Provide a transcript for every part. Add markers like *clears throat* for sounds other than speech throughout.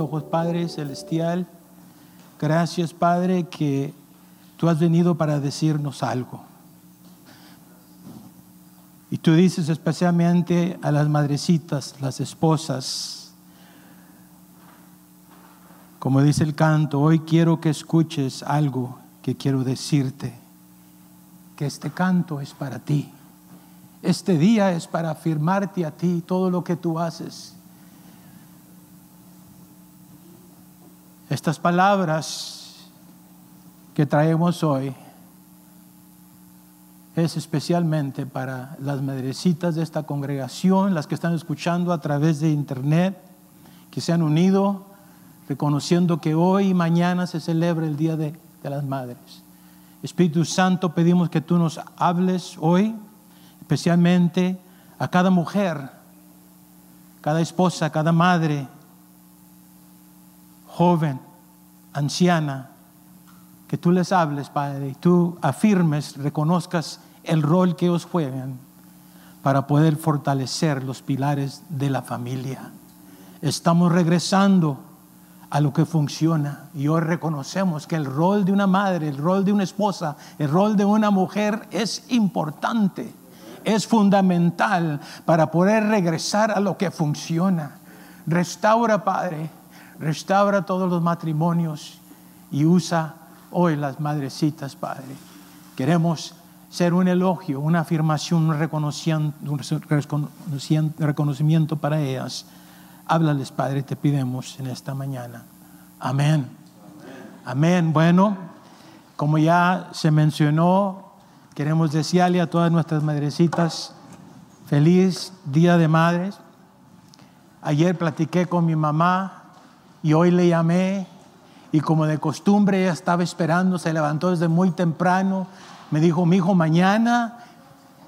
ojos, Padre Celestial. Gracias, Padre, que tú has venido para decirnos algo. Y tú dices especialmente a las madrecitas, las esposas, como dice el canto, hoy quiero que escuches algo que quiero decirte, que este canto es para ti. Este día es para afirmarte a ti todo lo que tú haces. Estas palabras que traemos hoy es especialmente para las madrecitas de esta congregación, las que están escuchando a través de internet, que se han unido reconociendo que hoy y mañana se celebra el Día de, de las Madres. Espíritu Santo, pedimos que tú nos hables hoy, especialmente a cada mujer, cada esposa, cada madre, joven, anciana, que tú les hables, Padre, y tú afirmes, reconozcas el rol que ellos juegan para poder fortalecer los pilares de la familia. Estamos regresando a lo que funciona y hoy reconocemos que el rol de una madre, el rol de una esposa, el rol de una mujer es importante, es fundamental para poder regresar a lo que funciona. Restaura, Padre, restaura todos los matrimonios y usa hoy las madrecitas, Padre. Queremos ser un elogio, una afirmación, un reconocimiento para ellas. Háblales, Padre, te pidemos en esta mañana. Amén. Amén. Bueno, como ya se mencionó, queremos desearle a todas nuestras madrecitas feliz Día de Madres. Ayer platiqué con mi mamá y hoy le llamé y como de costumbre ella estaba esperando, se levantó desde muy temprano, me dijo, mi hijo, mañana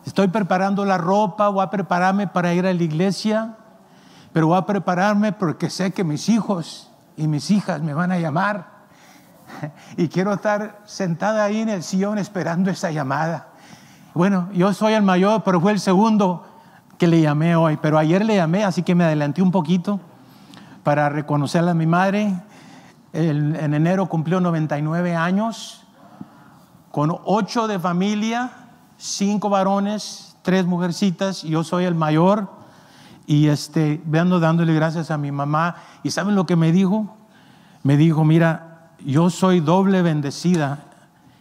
estoy preparando la ropa, voy a prepararme para ir a la iglesia pero voy a prepararme porque sé que mis hijos y mis hijas me van a llamar. *laughs* Y quiero estar sentada ahí en el sillón esperando esa llamada. Bueno, yo soy el mayor, pero fue el segundo que le llamé hoy. Pero ayer le llamé, así que me adelanté un poquito para reconocerle a mi madre. en enero cumplió 99 años, con ocho de familia, cinco varones, tres mujercitas. Yo soy el mayor. Y este, veando dándole gracias a mi mamá. ¿Y saben lo que me dijo? Me dijo, mira, yo soy doble bendecida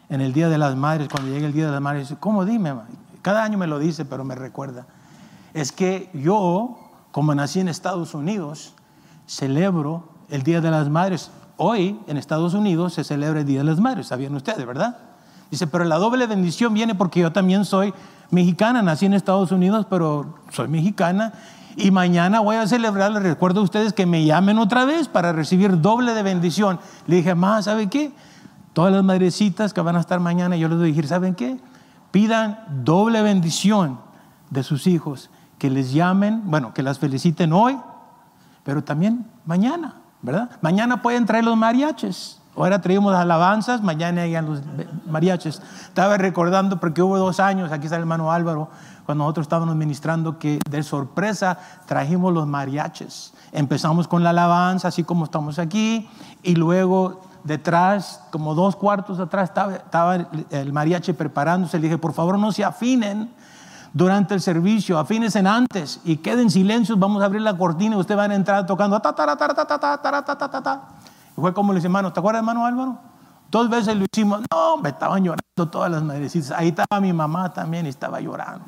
en el Día de las Madres, cuando llegue el Día de las Madres. ¿Cómo dime? Cada año me lo dice, pero me recuerda. Es que yo, como nací en Estados Unidos, celebro el Día de las Madres. Hoy en Estados Unidos se celebra el Día de las Madres, sabían ustedes, ¿verdad? Dice, pero la doble bendición viene porque yo también soy mexicana, nací en Estados Unidos, pero soy mexicana y mañana voy a celebrar, les recuerdo a ustedes que me llamen otra vez para recibir doble de bendición. Le dije, más, ¿sabe qué? Todas las madrecitas que van a estar mañana, yo les voy a decir, ¿saben qué? Pidan doble bendición de sus hijos, que les llamen, bueno, que las feliciten hoy, pero también mañana, ¿verdad? Mañana pueden traer los mariaches. Ahora traímos alabanzas, mañana llegan los mariaches. Estaba recordando porque hubo dos años, aquí está el hermano Álvaro, cuando nosotros estábamos ministrando, que de sorpresa trajimos los mariachis. Empezamos con la alabanza, así como estamos aquí, y luego detrás, como dos cuartos atrás, estaba, el mariachi preparándose. Le dije, por favor, no se afinen durante el servicio, afínense antes y queden silencios. Vamos a abrir la cortina y ustedes van a entrar tocando. Y fue como le dice, hermano, ¿te acuerdas, hermano Álvaro? Dos veces lo hicimos. No, me estaban llorando todas las madrecitas. Ahí estaba mi mamá también estaba llorando.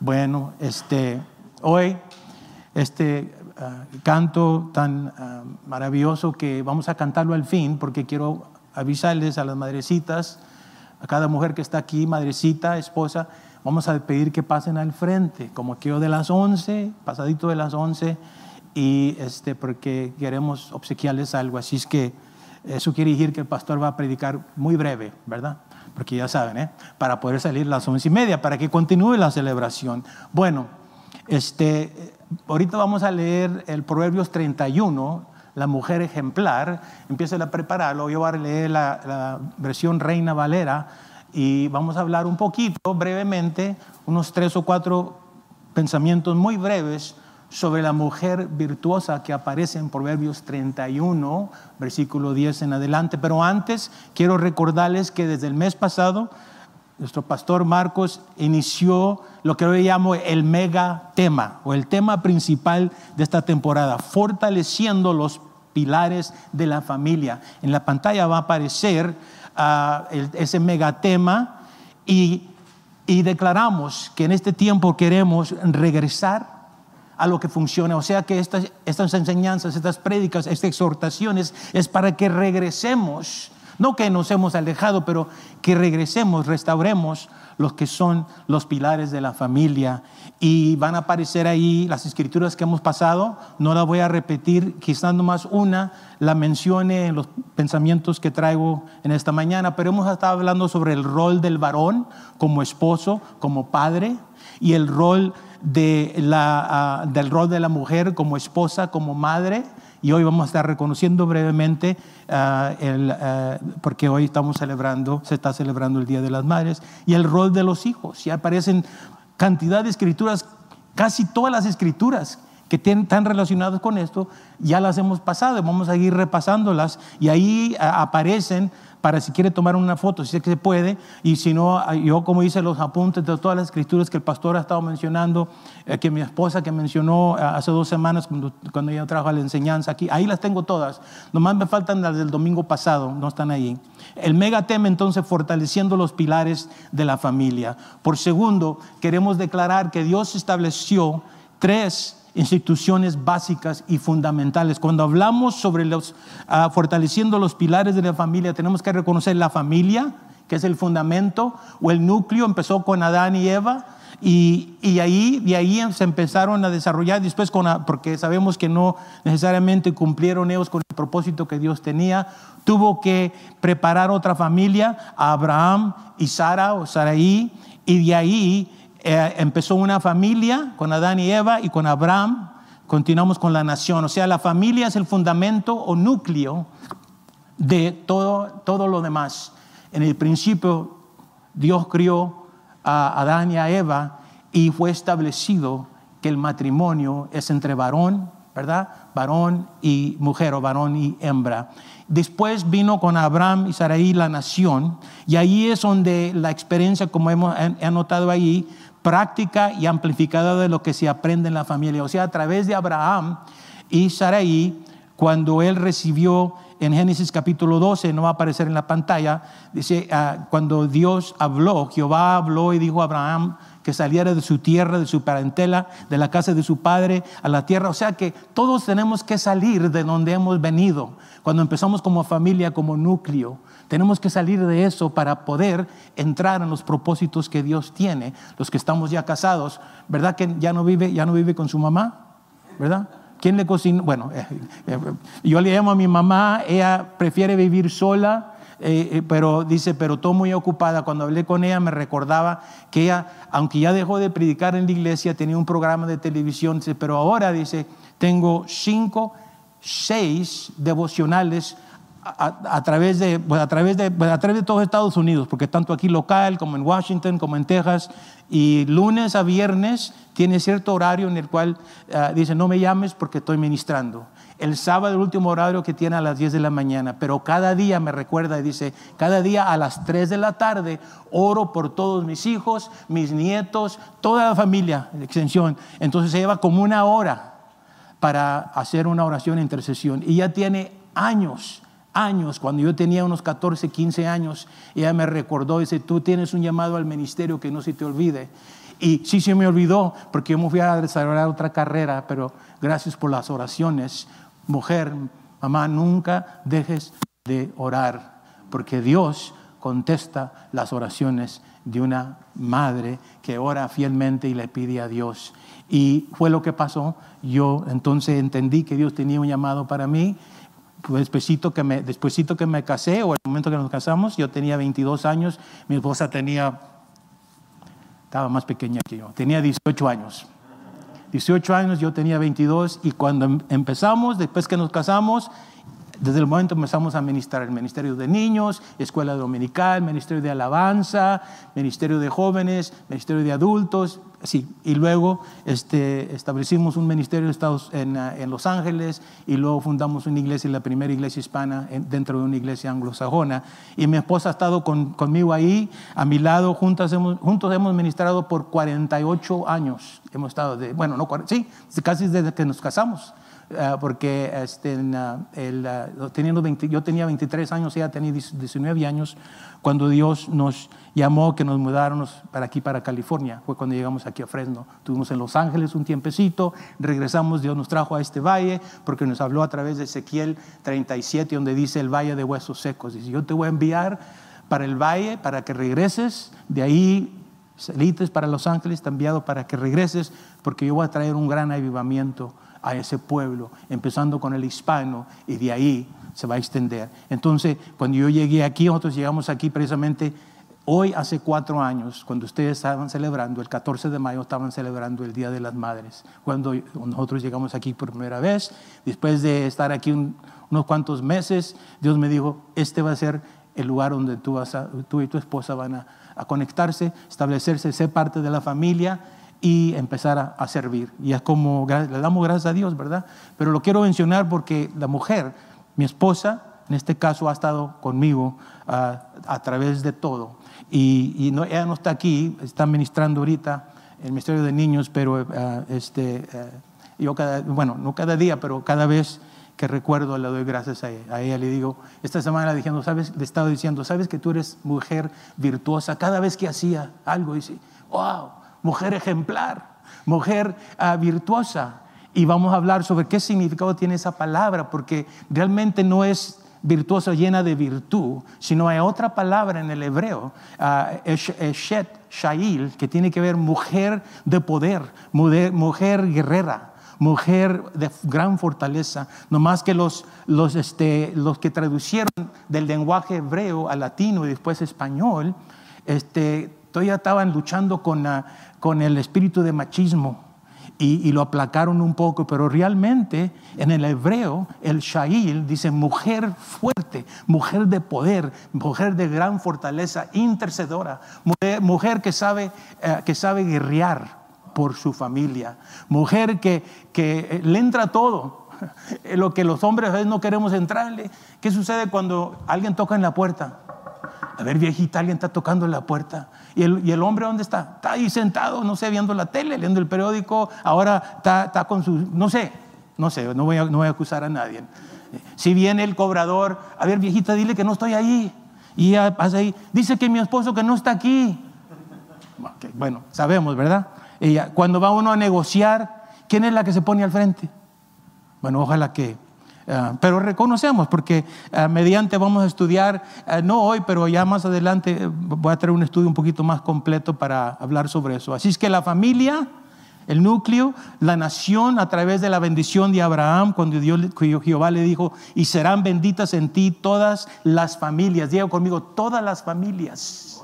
Bueno, este, hoy este ah, canto tan ah, maravilloso que vamos a cantarlo al fin porque quiero avisarles a las madrecitas, a cada mujer que está aquí, madrecita, esposa, vamos a pedir que pasen al frente, como que yo de las 11, pasadito de las 11, y este, porque queremos obsequiarles algo. Así es que eso quiere decir que el pastor va a predicar muy breve, ¿verdad? porque ya saben, ¿eh? para poder salir las once y media, para que continúe la celebración. Bueno, este, ahorita vamos a leer el Proverbios 31, la mujer ejemplar. Empieza a prepararlo, yo voy a leer la, la versión Reina Valera y vamos a hablar un poquito, brevemente, unos tres o cuatro pensamientos muy breves sobre la mujer virtuosa que aparece en Proverbios 31, versículo 10 en adelante. Pero antes quiero recordarles que desde el mes pasado nuestro pastor Marcos inició lo que hoy llamo el mega tema o el tema principal de esta temporada, fortaleciendo los pilares de la familia. En la pantalla va a aparecer ah, ese mega tema y, y declaramos que en este tiempo queremos regresar a lo que funciona. O sea que estas, estas enseñanzas, estas prédicas, estas exhortaciones es para que regresemos no que nos hemos alejado, pero que regresemos, restauremos los que son los pilares de la familia. Y van a aparecer ahí las escrituras que hemos pasado. No las voy a repetir, quizás nomás una la mencione en los pensamientos que traigo en esta mañana, pero hemos estado hablando sobre el rol del varón como esposo, como padre, y el rol, de la, ah, del rol de la mujer como esposa, como madre y hoy vamos a estar reconociendo brevemente, ah, el, ah, porque hoy estamos celebrando, se está celebrando el Día de las Madres, y el rol de los hijos. Ya aparecen cantidad de escrituras, casi todas las escrituras que están relacionadas con esto, ya las hemos pasado, vamos a ir repasándolas, y ahí ah, aparecen para si quiere tomar una foto, si es que se puede, y si no, yo como hice los apuntes de todas las escrituras que el pastor ha estado mencionando, eh, que mi esposa que mencionó eh, hace dos semanas cuando, ella trajo la enseñanza aquí, ahí las tengo todas, nomás me faltan las del domingo pasado, no están ahí. El mega tema entonces fortaleciendo los pilares de la familia. Por segundo, queremos declarar que Dios estableció tres instituciones básicas y fundamentales. Cuando hablamos sobre los ah, fortaleciendo los pilares de la familia, tenemos que reconocer la familia, que es el fundamento, o el núcleo, empezó con Adán y Eva, y, y, ahí, de ahí se empezaron a desarrollar después, con, porque sabemos que no necesariamente cumplieron ellos con el propósito que Dios tenía, tuvo que preparar otra familia, a Abraham y Sara o Saraí, y de ahí eh, empezó una familia con Adán y Eva y con Abraham, continuamos con la nación. O sea, la familia es el fundamento o núcleo de todo, todo lo demás. En el principio, Dios crió a Adán y a Eva y fue establecido que el matrimonio es entre varón, ¿verdad? Varón y mujer o varón y hembra. Después vino con Abraham y Sarai la nación y ahí es donde la experiencia, como hemos anotado ahí, práctica y amplificada de lo que se aprende en la familia. O sea, a través de Abraham y Sarai, cuando él recibió en Génesis capítulo 12, no va a aparecer en la pantalla, dice, ah, cuando Dios habló, Jehová habló y dijo a Abraham que saliera de su tierra, de su parentela, de la casa de su padre a la tierra. O sea que todos tenemos que salir de donde hemos venido. Cuando empezamos como familia, como núcleo, tenemos que salir de eso para poder entrar en los propósitos que Dios tiene. Los que estamos ya casados, ¿verdad que ya no vive, ya no vive con su mamá? ¿Verdad? ¿Quién le cocina? Bueno, eh, eh, yo le llamo a mi mamá, ella prefiere vivir sola. Eh, pero dice, pero todo muy ocupada. Cuando hablé con ella me recordaba que ella, aunque ya dejó de predicar en la iglesia, tenía un programa de televisión, pero ahora dice, tengo cinco, seis devocionales a, través de, pues, a, través de, pues, a través de todos Estados Unidos, porque tanto aquí local como en Washington, como en Texas, y lunes a viernes tiene cierto horario en el cual ah, dice, no me llames porque estoy ministrando. El sábado el último horario que tiene a las 10 de la mañana, pero cada día me recuerda y dice, cada día a las 3 de la tarde oro por todos mis hijos, mis nietos, toda la familia, extensión. Entonces se lleva como una hora para hacer una oración de intercesión y ya tiene años años, cuando yo tenía unos 14, 15 años, ella me recordó, dice, tú tienes un llamado al ministerio que no se te olvide. Y sí se me olvidó, porque yo me fui a desarrollar otra carrera, pero gracias por las oraciones. Mujer, mamá, nunca dejes de orar, porque Dios contesta las oraciones de una madre que ora fielmente y le pide a Dios. Y fue lo que pasó. Yo entonces entendí que Dios tenía un llamado para mí despuésito que me, despuésito que me casé o el momento que nos casamos, yo tenía 22 años, mi esposa tenía, estaba más pequeña que yo, tenía 18 años. 18 años, yo tenía 22 y cuando em, empezamos, después que nos casamos, desde el momento empezamos a ministrar el Ministerio de Niños, Escuela Dominical, Ministerio de Alabanza, Ministerio de Jóvenes, Ministerio de Adultos, sí. Y luego este, establecimos un ministerio en, ah, en, Los Ángeles y luego fundamos una iglesia, la primera iglesia hispana dentro de una iglesia anglosajona. Y mi esposa ha estado conmigo ahí, a mi lado, juntos hemos, juntos hemos ministrado por 48 años. Hemos estado, de, bueno, no, sí, casi desde que nos casamos. Ah, porque este, el, ah, teniendo yo tenía 23 años, ella tenía 19 años, cuando Dios nos llamó que nos mudáramos para aquí, para California. Fue cuando llegamos aquí a Fresno. Estuvimos en Los Ángeles un tiempecito, regresamos, Dios nos trajo a este valle, porque nos habló a través de Ezequiel 37, donde dice el valle de huesos secos. Dice, yo te voy a enviar para el valle, para que regreses, de ahí salites para Los Ángeles, te enviado para que regreses, porque yo voy a traer un gran avivamiento a ese pueblo, empezando con el hispano y de ahí se va a extender. Entonces, cuando yo llegué aquí, nosotros llegamos aquí precisamente hoy, hace cuatro años, cuando ustedes estaban celebrando, el 14 de mayo estaban celebrando el Día de las Madres, cuando nosotros llegamos aquí por primera vez, después de estar aquí unos cuantos meses, Dios me dijo, este va a ser el lugar donde tú, vas tú y tu esposa van a, a conectarse, establecerse, ser parte de la familia y empezar a, servir. Y es como le damos gracias a Dios, ¿verdad? Pero lo quiero mencionar porque la mujer, mi esposa, en este caso ha estado conmigo ah, a través de todo. Y, no, ella no está aquí, está ministrando ahorita el Ministerio de Niños, pero ah, este, eh, yo cada, bueno, no cada día, pero cada vez que recuerdo le doy gracias a ella. a ella. Le digo, esta semana diciendo, ¿sabes? le estaba diciendo, ¿sabes que tú eres mujer virtuosa? Cada vez que hacía algo, dice, wow, mujer ejemplar, mujer ah, virtuosa. Y vamos a hablar sobre qué significado tiene esa palabra, porque realmente no es virtuosa llena de virtud, sino hay otra palabra en el hebreo, uh, eshet, shail, que tiene que ver mujer de poder, mujer, guerrera mujer de gran fortaleza, no más que los, los, este, los que traducieron del lenguaje hebreo al latino y después español, este, todavía estaban luchando con, con el espíritu de machismo y, lo aplacaron un poco, pero realmente en el hebreo el Shail dice mujer fuerte, mujer de poder, mujer de gran fortaleza, intercedora, mujer, que, sabe, eh, que sabe guerrear por su familia, mujer que, que le entra todo. *laughs* Lo que los hombres a veces no queremos entrarle. ¿Qué sucede cuando alguien toca en la puerta? A ver, viejita, alguien está tocando la puerta. ¿Y el, hombre dónde está? Está ahí sentado, no sé, viendo la tele, leyendo el periódico. Ahora está, con su, no sé, no sé, no voy, a, no voy a acusar a nadie. Si viene el cobrador, a ver, viejita, dile que no estoy ahí. Y ya pasa ahí, dice que mi esposo que no está aquí. bueno, sabemos, ¿verdad? Ella, cuando va uno a negociar, ¿quién es la que se pone al frente? Bueno, ojalá que Ah, pero reconocemos, porque ah, mediante vamos a estudiar, ah, no hoy, pero ya más adelante eh, voy a traer un estudio un poquito más completo para hablar sobre eso. Así es que la familia, el núcleo, la nación a través de la bendición de Abraham, cuando Dios, Jehová le dijo, y serán benditas en ti todas las familias. Diga conmigo, todas las familias.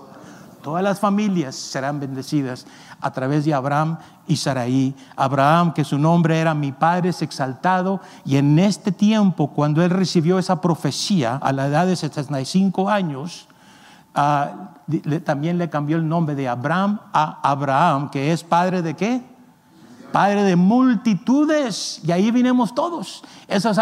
Todas las familias serán bendecidas a través de Abraham y Saraí. Abraham, que su nombre era mi padre, es exaltado. Y en este tiempo, cuando él recibió esa profecía a la edad de 75 años, ah, también le cambió el nombre de Abraham a Abraham, que es padre de qué? Padre de multitudes, y ahí vinimos todos. Esas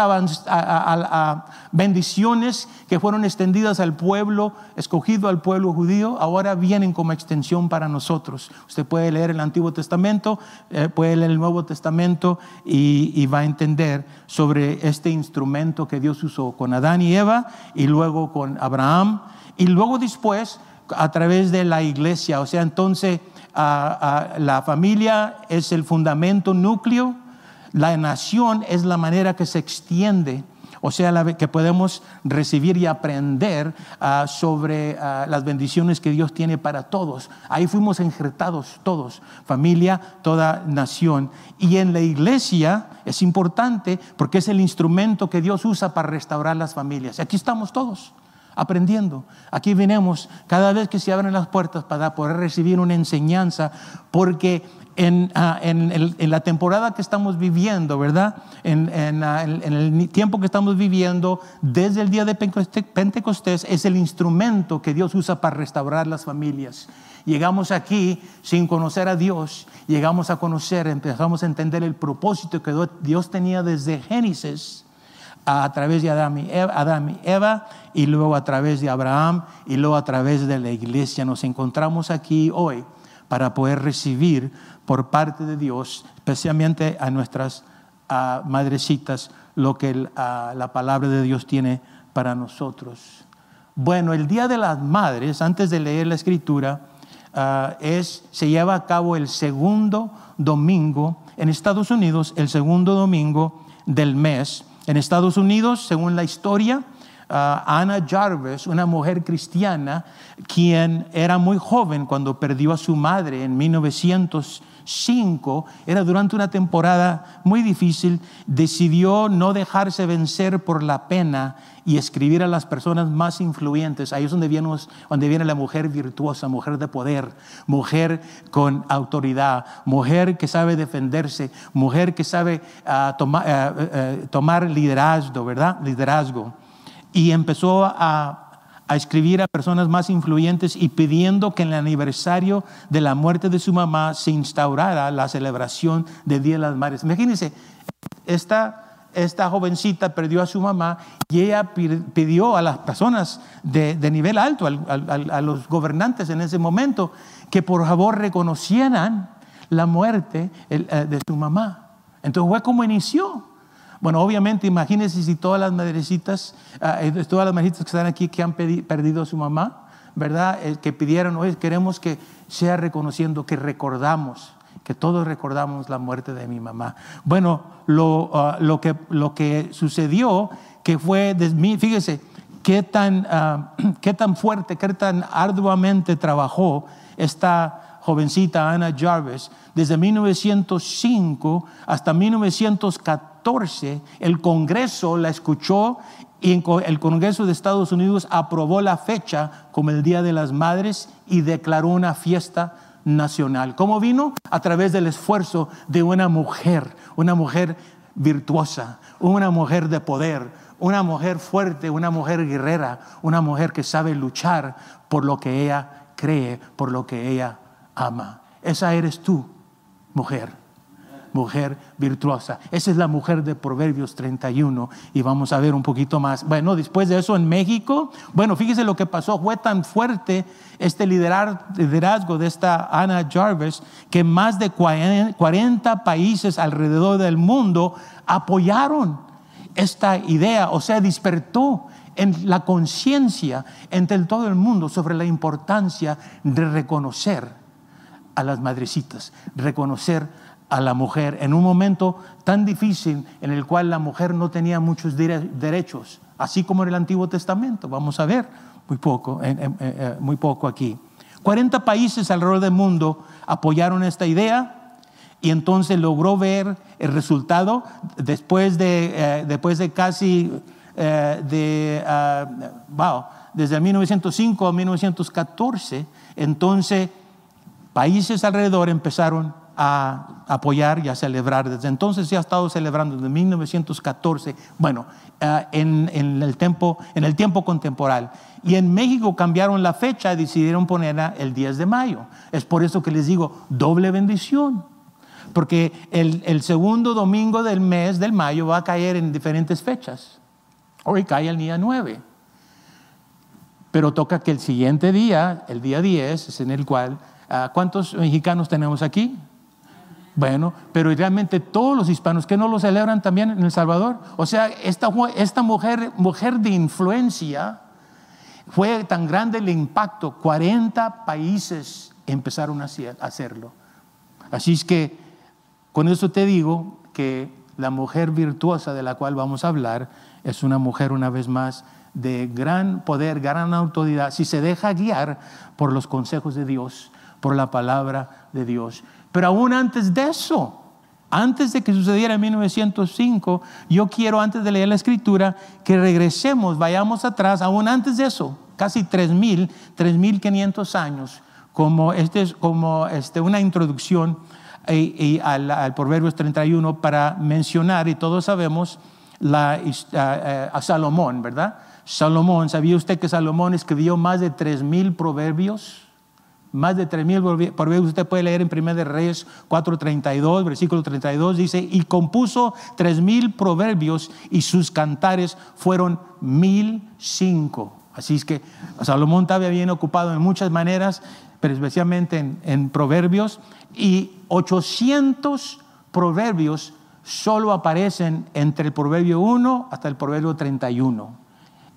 bendiciones que fueron extendidas al pueblo, escogido al pueblo judío, ahora vienen como extensión para nosotros. Usted puede leer el Antiguo Testamento, eh, puede leer el Nuevo Testamento y, y va a entender sobre este instrumento que Dios usó con Adán y Eva y luego con Abraham y luego después a través de la iglesia. O sea, entonces la familia es el fundamento núcleo, la nación es la manera que se extiende, o sea, la, que podemos recibir y aprender ah, sobre ah, las bendiciones que Dios tiene para todos. Ahí fuimos injertados todos, familia, toda nación. Y en la iglesia es importante porque es el instrumento que Dios usa para restaurar las familias. Aquí estamos todos. Aprendiendo. Aquí venimos cada vez que se abren las puertas para poder recibir una enseñanza, porque en, ah, la temporada que estamos viviendo, ¿verdad? En, ah, en, el tiempo que estamos viviendo, desde el día de Pentecostés, es el instrumento que Dios usa para restaurar las familias. Llegamos aquí sin conocer a Dios, llegamos a conocer, empezamos a entender el propósito que Dios tenía desde Génesis a través de Adán y, y Eva y luego a través de Abraham y luego a través de la iglesia. Nos encontramos aquí hoy para poder recibir por parte de Dios, especialmente a nuestras madrecitas, lo que la palabra de Dios tiene para nosotros. Bueno, el Día de las Madres, antes de leer la escritura, ah, es, se lleva a cabo el segundo domingo en Estados Unidos, el segundo domingo del mes. En Estados Unidos, según la historia, uh, Anna Jarvis, una mujer cristiana, quien era muy joven cuando perdió a su madre en 1905, era durante una temporada muy difícil, decidió no dejarse vencer por la pena y escribir a las personas más influyentes. Ahí es donde viene, donde viene la mujer virtuosa, mujer de poder, mujer con autoridad, mujer que sabe defenderse, mujer que sabe uh, toma, uh, uh, tomar liderazgo, ¿verdad? Liderazgo. Y empezó a, a escribir a personas más influyentes y pidiendo que en el aniversario de la muerte de su mamá se instaurara la celebración del Día de las Madres. Imagínense, esta esta jovencita perdió a su mamá y ella pidió a las personas de, nivel alto, a los gobernantes en ese momento, que por favor reconocieran la muerte eh, de su mamá. Entonces fue como inició. Bueno, obviamente, imagínense si todas las madrecitas, ah, eh, todas las madrecitas que están aquí que han perdido a su mamá, ¿verdad? Que pidieron, hoy queremos que sea reconociendo, que recordamos que todos recordamos la muerte de mi mamá. Bueno, lo, ah, lo, que, lo que sucedió, que fue, fíjese, qué tan, uh, *clears throat* qué tan fuerte, qué tan arduamente trabajó esta jovencita Ana Jarvis. Desde 1905 hasta 1914, el Congreso la escuchó y el Congreso de Estados Unidos aprobó la fecha como el Día de las Madres y declaró una fiesta nacional. ¿Cómo vino? A través del esfuerzo de una mujer, una mujer virtuosa, una mujer de poder, una mujer fuerte, una mujer guerrera, una mujer que sabe luchar por lo que ella cree, por lo que ella ama. Esa eres tú, mujer mujer virtuosa. Esa es la mujer de Proverbios 31 y vamos a ver un poquito más. Bueno, después de eso en México, bueno, fíjese lo que pasó, fue tan fuerte este liderazgo de esta Ana Jarvis que más de 40 países alrededor del mundo apoyaron esta idea, o sea, despertó en la conciencia entre todo el mundo sobre la importancia de reconocer a las madrecitas, reconocer a la mujer en un momento tan difícil en el cual la mujer no tenía muchos derechos, así como en el Antiguo Testamento. Vamos a ver muy poco, eh, muy poco aquí. 40 países alrededor del mundo apoyaron esta idea y entonces logró ver el resultado después de, eh, después de casi eh, de, ah, desde 1905 a 1914, entonces países alrededor empezaron a apoyar y a celebrar. Desde entonces se ha estado celebrando desde 1914, bueno, eh, en, el tiempo, en el tiempo contemporáneo. Y en México cambiaron la fecha y decidieron ponerla el 10 de mayo. Es por eso que les digo, doble bendición. Porque el, el segundo domingo del mes del mayo va a caer en diferentes fechas. Hoy cae el día 9. Pero toca que el siguiente día, el día 10, es en el cual, ah, ¿cuántos mexicanos tenemos aquí? Bueno, pero realmente todos los hispanos que no lo celebran también en El Salvador. O sea, esta, esta mujer, mujer de influencia fue tan grande el impacto, 40 países empezaron a hacerlo. Así es que con eso te digo que la mujer virtuosa de la cual vamos a hablar es una mujer una vez más de gran poder, gran autoridad, si se deja guiar por los consejos de Dios, por la palabra de Dios. Pero aún antes de eso, Antes de que sucediera en 1905, yo quiero, antes de leer la escritura, que regresemos, vayamos atrás, aún antes de eso, casi 3.000, 3.500 años, como, este, como este, una introducción y, al, Proverbios 31 para mencionar, y todos sabemos, a, a Salomón, ¿verdad? Salomón, ¿sabía usted que Salomón escribió más de 3.000 proverbios? Más de 3.000 proverbios. Usted puede leer en 1 de Reyes 4.32, versículo 32, dice, y compuso 3.000 proverbios y sus cantares fueron 1.005. Así es que Salomón estaba bien ocupado en muchas maneras, pero especialmente en, en proverbios, y 800 proverbios solo aparecen entre el proverbio 1 hasta el proverbio 31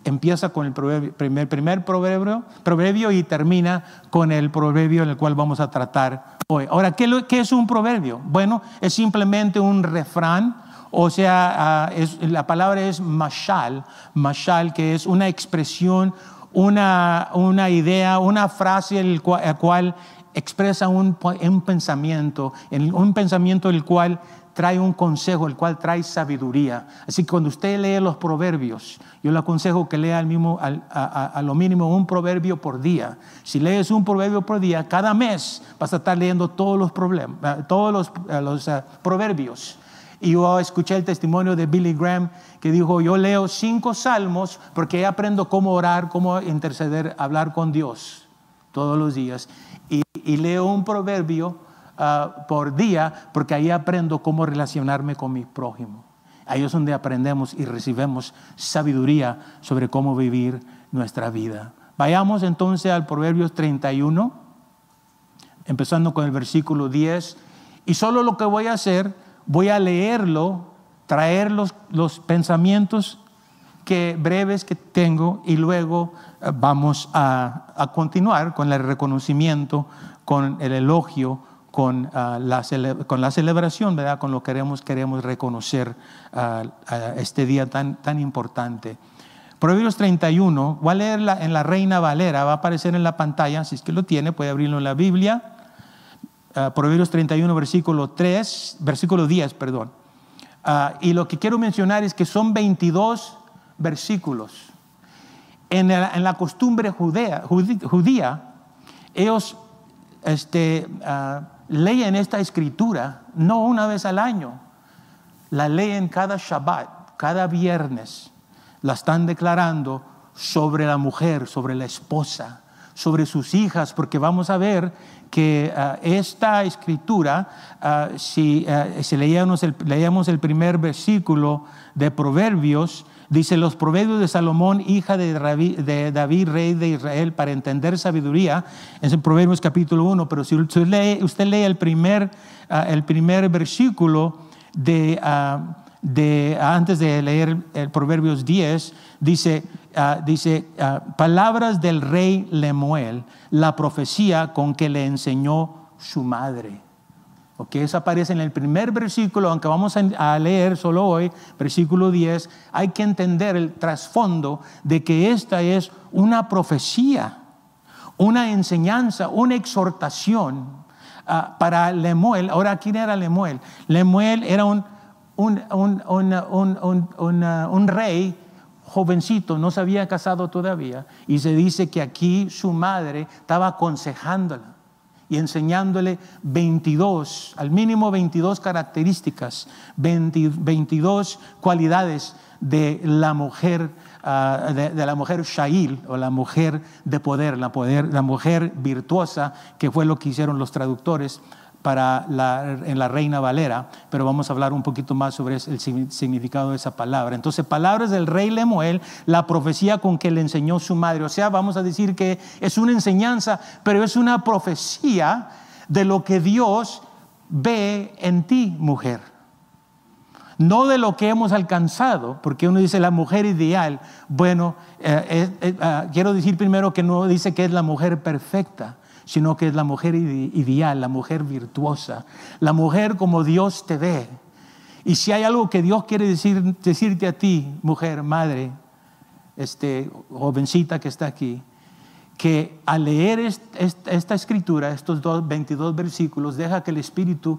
empieza con el primer, primer proverbio, proverbio, y termina con el proverbio en el cual vamos a tratar hoy. Ahora, ¿qué, es un proverbio? Bueno, es simplemente un refrán, o sea, ah, la palabra es mashal, mashal, que es una expresión, una, una idea, una frase el cual, cual expresa un, un pensamiento, un pensamiento el cual trae un consejo, el cual trae sabiduría. Así que cuando usted lee los proverbios, yo le aconsejo que lea al mismo, a, lo mínimo un proverbio por día. Si lees un proverbio por día, cada mes vas a estar leyendo todos los, problemas, eh, todos los, eh, los eh, proverbios. Y yo escuché el testimonio de Billy Graham que dijo, yo leo cinco salmos porque aprendo cómo orar, cómo interceder, hablar con Dios todos los días. Y, y leo un proverbio Ah, por día, porque ahí aprendo cómo relacionarme con mi prójimo. Ahí es donde aprendemos y recibimos sabiduría sobre cómo vivir nuestra vida. Vayamos entonces al Proverbios 31, empezando con el versículo 10. Y solo lo que voy a hacer, voy a leerlo, traer los, los pensamientos que, breves que tengo y luego eh, vamos a, a continuar con el reconocimiento, con el elogio con, ah, la, con la celebración, ¿verdad? Con lo que queremos, queremos reconocer uh, este día tan, tan importante. Proverbios 31, voy a leerla en la Reina Valera, va a aparecer en la pantalla, si es que lo tiene, puede abrirlo en la Biblia. Proverbios 31, versículo 3, versículo 10, perdón. y lo que quiero mencionar es que son 22 versículos. En, la costumbre judía ellos este, leen esta escritura no una vez al año, la leen cada Shabbat, cada viernes, la están declarando sobre la mujer, sobre la esposa, sobre sus hijas, porque vamos a ver que ah, esta escritura, ah, si, el, leíamos el primer versículo de Proverbios, Dice los proverbios de Salomón, hija de David, rey de Israel, para entender sabiduría. Es en Proverbios capítulo 1, pero si usted lee, usted lee el, primer, ah, el primer versículo de, ah, de, antes de leer el Proverbios 10, dice, ah, dice palabras del rey Lemuel, la profecía con que le enseñó su madre que eso aparece en el primer versículo, aunque vamos a leer solo hoy, versículo 10, hay que entender el trasfondo de que esta es una profecía, una enseñanza, una exhortación ah, para Lemuel. Ahora, ¿quién era Lemuel? Lemuel era un, un, un, un rey jovencito, no se había casado todavía, y se dice que aquí su madre estaba aconsejándola y enseñándole 22, al mínimo 22 características, 22 cualidades de la mujer, ah, de, la mujer Shail o la mujer de poder, la mujer virtuosa, que fue lo que hicieron los traductores para la, en la Reina Valera, pero vamos a hablar un poquito más sobre el significado de esa palabra. Entonces, palabras del rey Lemuel, la profecía con que le enseñó su madre. O sea, vamos a decir que es una enseñanza, pero es una profecía de lo que Dios ve en ti, mujer. No de lo que hemos alcanzado, porque uno dice la mujer ideal. Bueno, eh, ah, quiero decir primero que no dice que es la mujer perfecta sino que es la mujer ideal, la mujer virtuosa, la mujer como Dios te ve. Y si hay algo que Dios quiere decir, decirte a ti, mujer, madre, este, jovencita que está aquí, que al leer esta escritura, estos dos, 22 versículos, deja que el Espíritu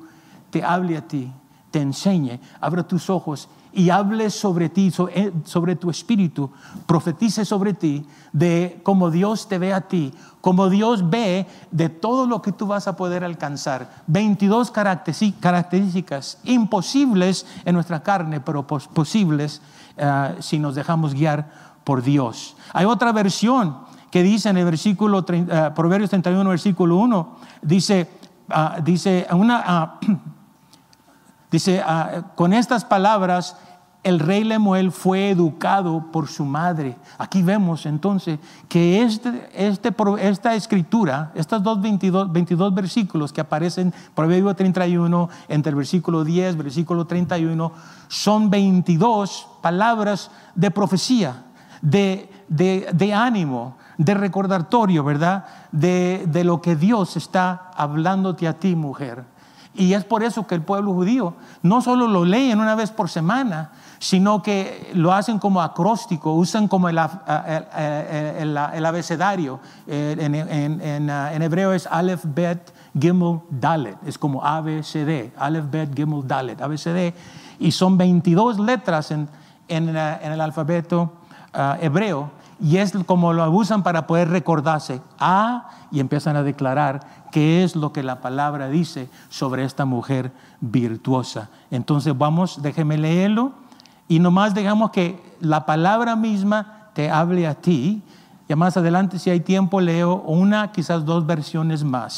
te hable a ti, te enseñe, abra tus ojos y hable sobre ti, eh, sobre tu espíritu, profetice sobre ti de cómo Dios te ve a ti, cómo Dios ve de todo lo que tú vas a poder alcanzar. 22 características imposibles en nuestra carne, pero posibles eh, si nos dejamos guiar por Dios. Hay otra versión que dice en el versículo, uh, Proverbios 31, versículo 1, dice, uh, dice, una, *clears throat* dice con estas palabras, el rey Lemuel fue educado por su madre. Aquí vemos entonces que este, este, esta escritura, estos dos 22, 22 versículos que aparecen, Proverbio 31, entre el versículo 10, versículo 31, son 22 palabras de profecía, de, de, de ánimo, de recordatorio, ¿verdad? De, de lo que Dios está hablándote a ti, mujer. Y es por eso que el pueblo judío no solo lo leen una vez por semana, sino que lo hacen como acróstico, usan como el, el, abecedario. En, en, en, hebreo es Aleph, Bet, Gimel, Dalet. Es como ABCD, Aleph, Bet, Gimel, Dalet, ABCD. Y son 22 letras en, el alfabeto ah, hebreo y es como lo usan para poder recordarse. Ah, y empiezan a declarar qué es lo que la palabra dice sobre esta mujer virtuosa. Entonces vamos, déjeme leerlo y nomás dejamos que la palabra misma te hable a ti. Y más adelante, si hay tiempo, leo una, quizás dos versiones más.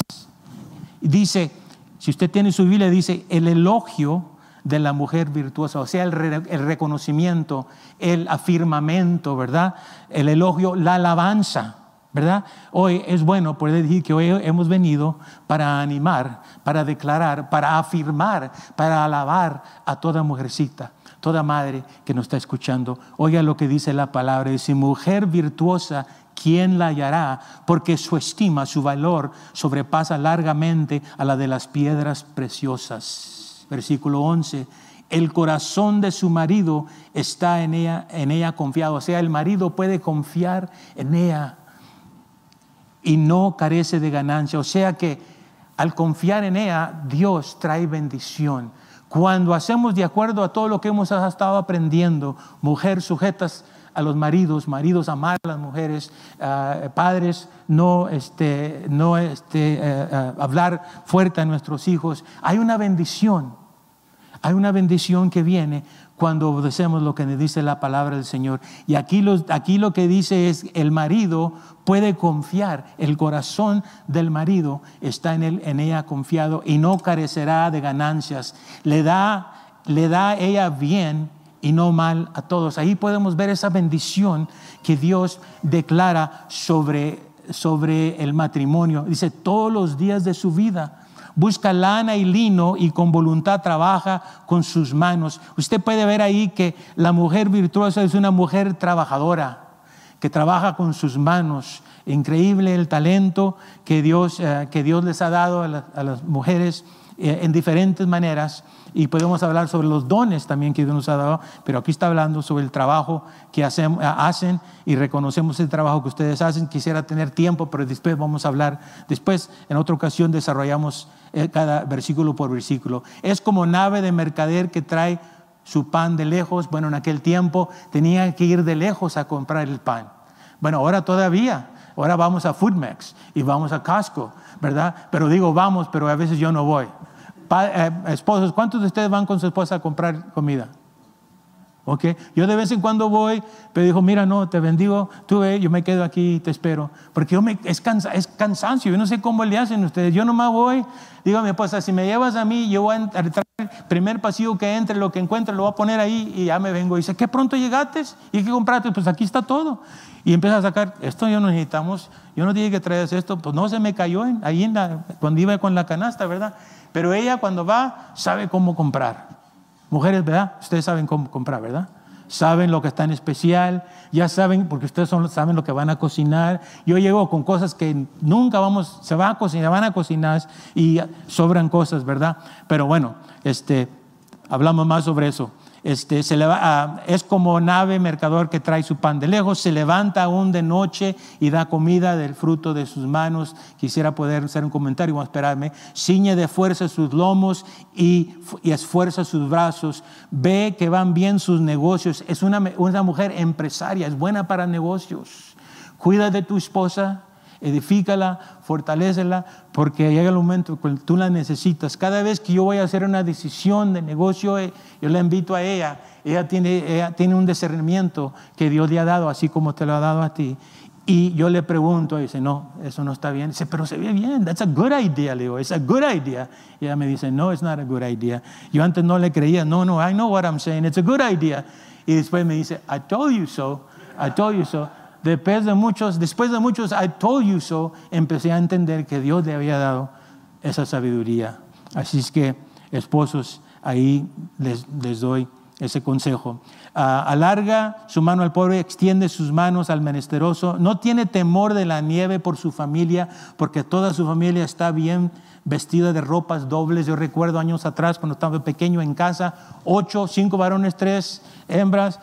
Dice, si usted tiene su Biblia, dice, el elogio de la mujer virtuosa, o sea, el, reconocimiento, el afirmamento, ¿verdad? El elogio, la alabanza, ¿verdad? Hoy es bueno poder decir que hoy hemos venido para animar, para declarar, para afirmar, para alabar a toda mujercita, toda madre que nos está escuchando. Oiga lo que dice la palabra, dice, mujer virtuosa, ¿quién la hallará? Porque su estima, su valor sobrepasa largamente a la de las piedras preciosas versículo 11, el corazón de su marido está en ella, en ella confiado. O sea, el marido puede confiar en ella y no carece de ganancia. O sea que al confiar en ella, Dios trae bendición. Cuando hacemos de acuerdo a todo lo que hemos estado aprendiendo, mujer sujetas a los maridos, maridos amar a las mujeres, ah, padres no, este, no este, eh, eh, hablar fuerte a nuestros hijos. Hay una bendición, hay una bendición que viene cuando obedecemos lo que nos dice la palabra del Señor. Y aquí, aquí lo que dice es, el marido puede confiar, el corazón del marido está en, él, en ella confiado y no carecerá de ganancias. Le da, le da ella bien y no mal a todos. Ahí podemos ver esa bendición que Dios declara sobre, sobre el matrimonio. Dice, todos los días de su vida busca lana y lino y con voluntad trabaja con sus manos. Usted puede ver ahí que la mujer virtuosa es una mujer trabajadora, que trabaja con sus manos. Increíble el talento que Dios, eh, que Dios les ha dado a, las mujeres eh, en diferentes maneras y podemos hablar sobre los dones también que Dios nos ha dado, pero aquí está hablando sobre el trabajo que hacen, y reconocemos el trabajo que ustedes hacen. Quisiera tener tiempo, pero después vamos a hablar, después en otra ocasión desarrollamos eh, cada versículo por versículo. Es como nave de mercader que trae su pan de lejos. Bueno, en aquel tiempo tenía que ir de lejos a comprar el pan. Bueno, ahora todavía. Ahora vamos a Foodmax y vamos a Costco, ¿verdad? Pero digo vamos, pero a veces yo no voy. Eh, esposos, ¿cuántos de ustedes van con su esposa a comprar comida? ¿Ok? Yo de vez en cuando voy, pero dijo, mira, no, te bendigo, tú ve, yo me quedo aquí y te espero. Porque yo me, es, es cansancio, yo no sé cómo le hacen ustedes. Yo nomás voy, digo a mi esposa, si me llevas a mí, yo voy a entrar, el primer pasillo que entre, lo que encuentre, lo voy a poner ahí y ya me vengo. Y dice, ¿qué pronto llegaste? ¿Y qué compraste? Pues aquí está todo. Y empieza a sacar, esto yo no necesitamos, yo no dije que traes esto, pues no se me cayó ahí en cuando iba con la canasta, ¿verdad? Pero ella cuando va sabe cómo comprar. Mujeres, ¿verdad? Ustedes saben cómo comprar, ¿verdad? Saben lo que está en especial, ya saben, porque ustedes saben lo que van a cocinar. Yo llego con cosas que nunca vamos, se van a cocinar, van a cocinar y sobran cosas, ¿verdad? Pero bueno, este, hablamos más sobre eso. Este, es como nave mercador que trae su pan de lejos, se levanta aún de noche y da comida del fruto de sus manos. Quisiera poder hacer un comentario, vamos a esperarme. Ciñe de fuerza sus lomos y, esfuerza sus brazos. Ve que van bien sus negocios. Es una mujer empresaria, es buena para negocios. Cuida de tu esposa, edifícala, fortalecela, porque llega el momento cuando tú la necesitas. Cada vez que yo voy a hacer una decisión de negocio, eh, yo la invito a ella. Ella tiene, ella tiene un discernimiento que Dios le ha dado, así como te lo ha dado a ti. Y yo le pregunto, y dice, no, eso no está bien. Dice, pero se ve bien, that's a good idea, le digo, it's a good idea. Y ella me dice, no, it's not a good idea. Yo antes no le creía, no, no, I know what I'm saying, it's a good idea. Y después me dice, I told you so, I told you so. Después de muchos, después de muchos, I told you so, empecé a entender que Dios le había dado esa sabiduría. Así es que, esposos, ahí les, les doy ese consejo. Ah, alarga su mano al pobre, extiende sus manos al menesteroso. No tiene temor de la nieve por su familia, porque toda su familia está bien vestida de ropas dobles. Yo recuerdo años atrás, cuando estaba pequeño en casa, ocho, cinco varones, tres hembras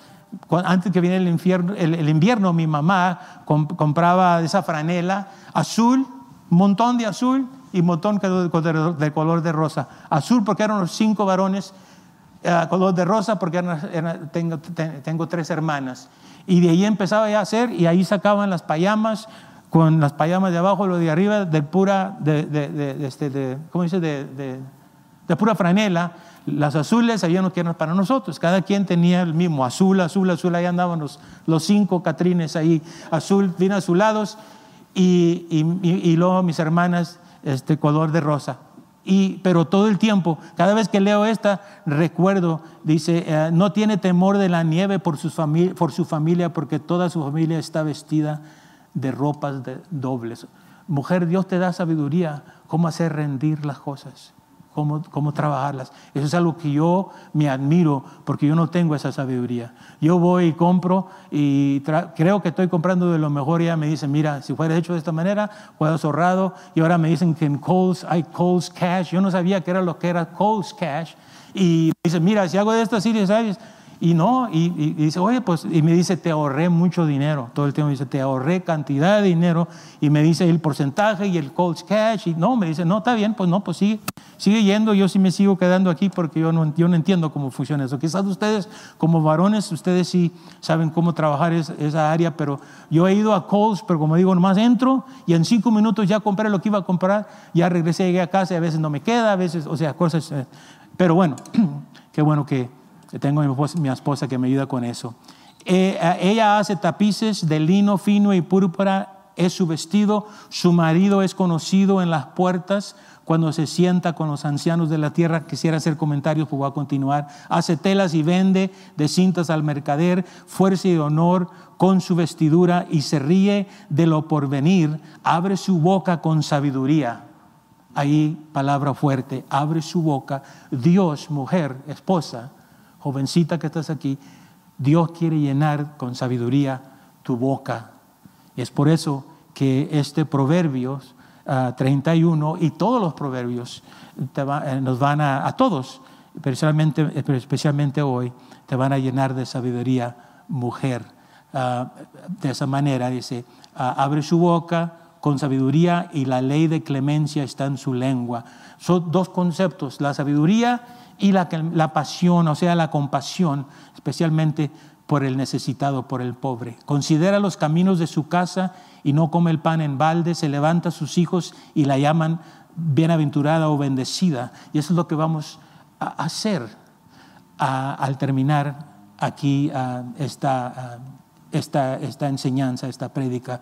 antes que viene el, el, invierno, mi mamá compraba esa franela azul, montón de azul y montón de, color de rosa. Azul porque eran los cinco varones, eh, color de rosa porque tengo, tengo, tres hermanas. Y de ahí empezaba ya a hacer y ahí sacaban las payamas con las payamas de abajo, lo de arriba, de pura, de, de, este, ¿cómo dice? de pura franela las azules había que eran para nosotros. Cada quien tenía el mismo, azul, azul, azul. Ahí andaban los, cinco catrines ahí, azul, bien azulados. Y, y, luego mis hermanas, este color de rosa. Y, pero todo el tiempo, cada vez que leo esta, recuerdo, dice, eh, no tiene temor de la nieve por, su por su familia, porque toda su familia está vestida de ropas dobles. Mujer, Dios te da sabiduría, cómo hacer rendir las cosas cómo, trabajarlas. Eso es algo que yo me admiro porque yo no tengo esa sabiduría. Yo voy y compro y creo que estoy comprando de lo mejor y ella me dice, mira, si fuera hecho de esta manera, puedo ahorrado. Y ahora me dicen que en Coles hay Coles Cash. Yo no sabía qué era lo que era Coles Cash. Y me dice, mira, si hago de estas series, ¿sabes? Y no, y, dice, oye, pues, y me dice, te ahorré mucho dinero. Todo el tiempo dice, te ahorré cantidad de dinero. Y me dice el porcentaje y el cold cash. Y no, me dice, no, está bien, pues no, pues sigue, sigue yendo. Yo sí me sigo quedando aquí porque yo no, yo no entiendo cómo funciona eso. Quizás ustedes, como varones, ustedes sí saben cómo trabajar esa área, pero yo he ido a Coles, pero como digo, nomás entro y en cinco minutos ya compré lo que iba a comprar, ya regresé, llegué a casa y a veces no me queda, a veces, o sea, cosas. Eh, pero bueno, *clears throat* qué bueno que tengo mi esposa, que me ayuda con eso. Eh, ella hace tapices de lino fino y púrpura, es su vestido. Su marido es conocido en las puertas cuando se sienta con los ancianos de la tierra. Quisiera hacer comentarios, pues voy a continuar. Hace telas y vende de cintas al mercader, fuerza y honor con su vestidura y se ríe de lo porvenir. Abre su boca con sabiduría. Ahí palabra fuerte, abre su boca. Dios, mujer, esposa, jovencita que estás aquí, Dios quiere llenar con sabiduría tu boca. Es por eso que este Proverbios 31 ah, y todos los proverbios eh, nos van a, a todos, especialmente, especialmente hoy, te van a llenar de sabiduría, mujer. Ah, de esa manera dice, ah, abre su boca con sabiduría y la ley de clemencia está en su lengua. Son dos conceptos, la sabiduría y la, la pasión, o sea, la compasión, especialmente por el necesitado, por el pobre. Considera los caminos de su casa y no come el pan en balde, se levanta a sus hijos y la llaman bienaventurada o bendecida. Y eso es lo que vamos a hacer al terminar aquí esta, esta, esta enseñanza, esta prédica.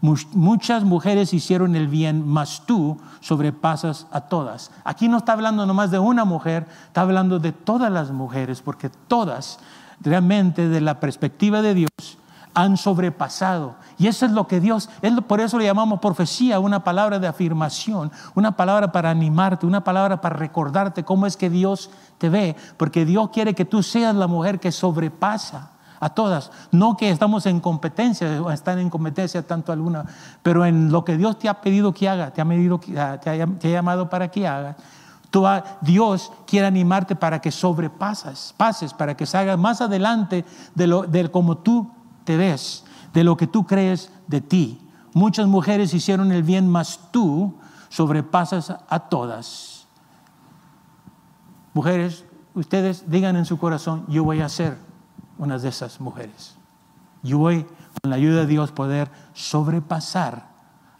Muchas mujeres hicieron el bien, mas tú sobrepasas a todas. Aquí no está hablando nomás de una mujer, está hablando de todas las mujeres, porque todas, realmente, de la perspectiva de Dios, han sobrepasado. Y eso es lo que Dios, por eso le llamamos profecía, una palabra de afirmación, una palabra para animarte, una palabra para recordarte cómo es que Dios te ve, porque Dios quiere que tú seas la mujer que sobrepasa a todas. No que estamos en competencia, están en competencia tanto alguna, pero en lo que Dios te ha pedido que haga, te ha, medido, te ha, te ha llamado para que haga, Tú, Dios quiere animarte para que sobrepases, pases, para que salgas más adelante de, lo, como tú te ves, de lo que tú crees de ti. Muchas mujeres hicieron el bien, mas tú sobrepasas a todas. Mujeres, ustedes digan en su corazón, yo voy a ser una de esas mujeres. Yo voy, con la ayuda de Dios, poder sobrepasar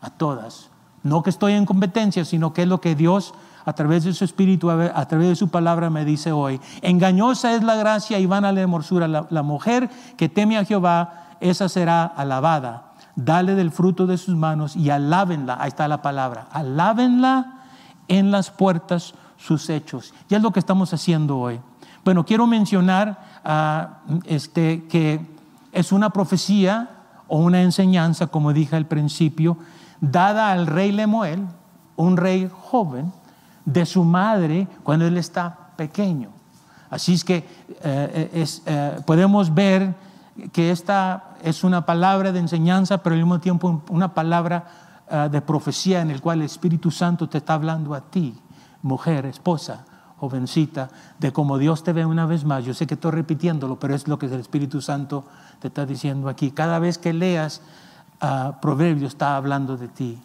a todas. No que estoy en competencia, sino que es lo que Dios a través de su espíritu, a través de su palabra me dice hoy. Engañosa es la gracia y van a la hermosura. La, la mujer que teme a Jehová, esa será alabada. Dale del fruto de sus manos y alábenla. Ahí está la palabra. Alábenla en las puertas sus hechos. Y es lo que estamos haciendo hoy. Bueno, quiero mencionar ah, este, que es una profecía o una enseñanza, como dije al principio, dada al rey Lemuel, un rey joven, de su madre cuando él está pequeño. Así es que eh, eh, es, eh, podemos ver que esta es una palabra de enseñanza, pero al mismo tiempo una palabra de profecía en el cual el Espíritu Santo te está hablando a ti, mujer, esposa, jovencita, de cómo Dios te ve una vez más. Yo sé que estoy repitiéndolo, pero es lo que el Espíritu Santo te está diciendo aquí. Cada vez que leas uh, Proverbios está hablando de ti.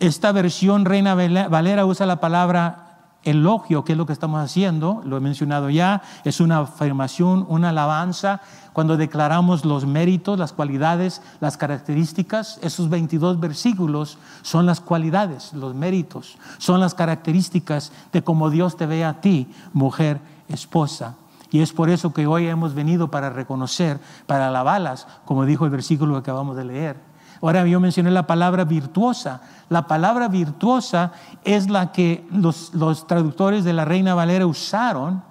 Esta versión Reina Valera usa la palabra elogio, que es lo que estamos haciendo, lo he mencionado ya, es una afirmación, una alabanza, cuando declaramos los méritos, las cualidades, las características, esos 22 versículos son las cualidades, los méritos, son las características de cómo Dios te ve a ti, mujer, esposa. Y es por eso que hoy hemos venido para reconocer, para alabarlas, como dijo el versículo que acabamos de leer. Ahora yo mencioné la palabra virtuosa. La palabra virtuosa es la que los, traductores de la Reina Valera usaron,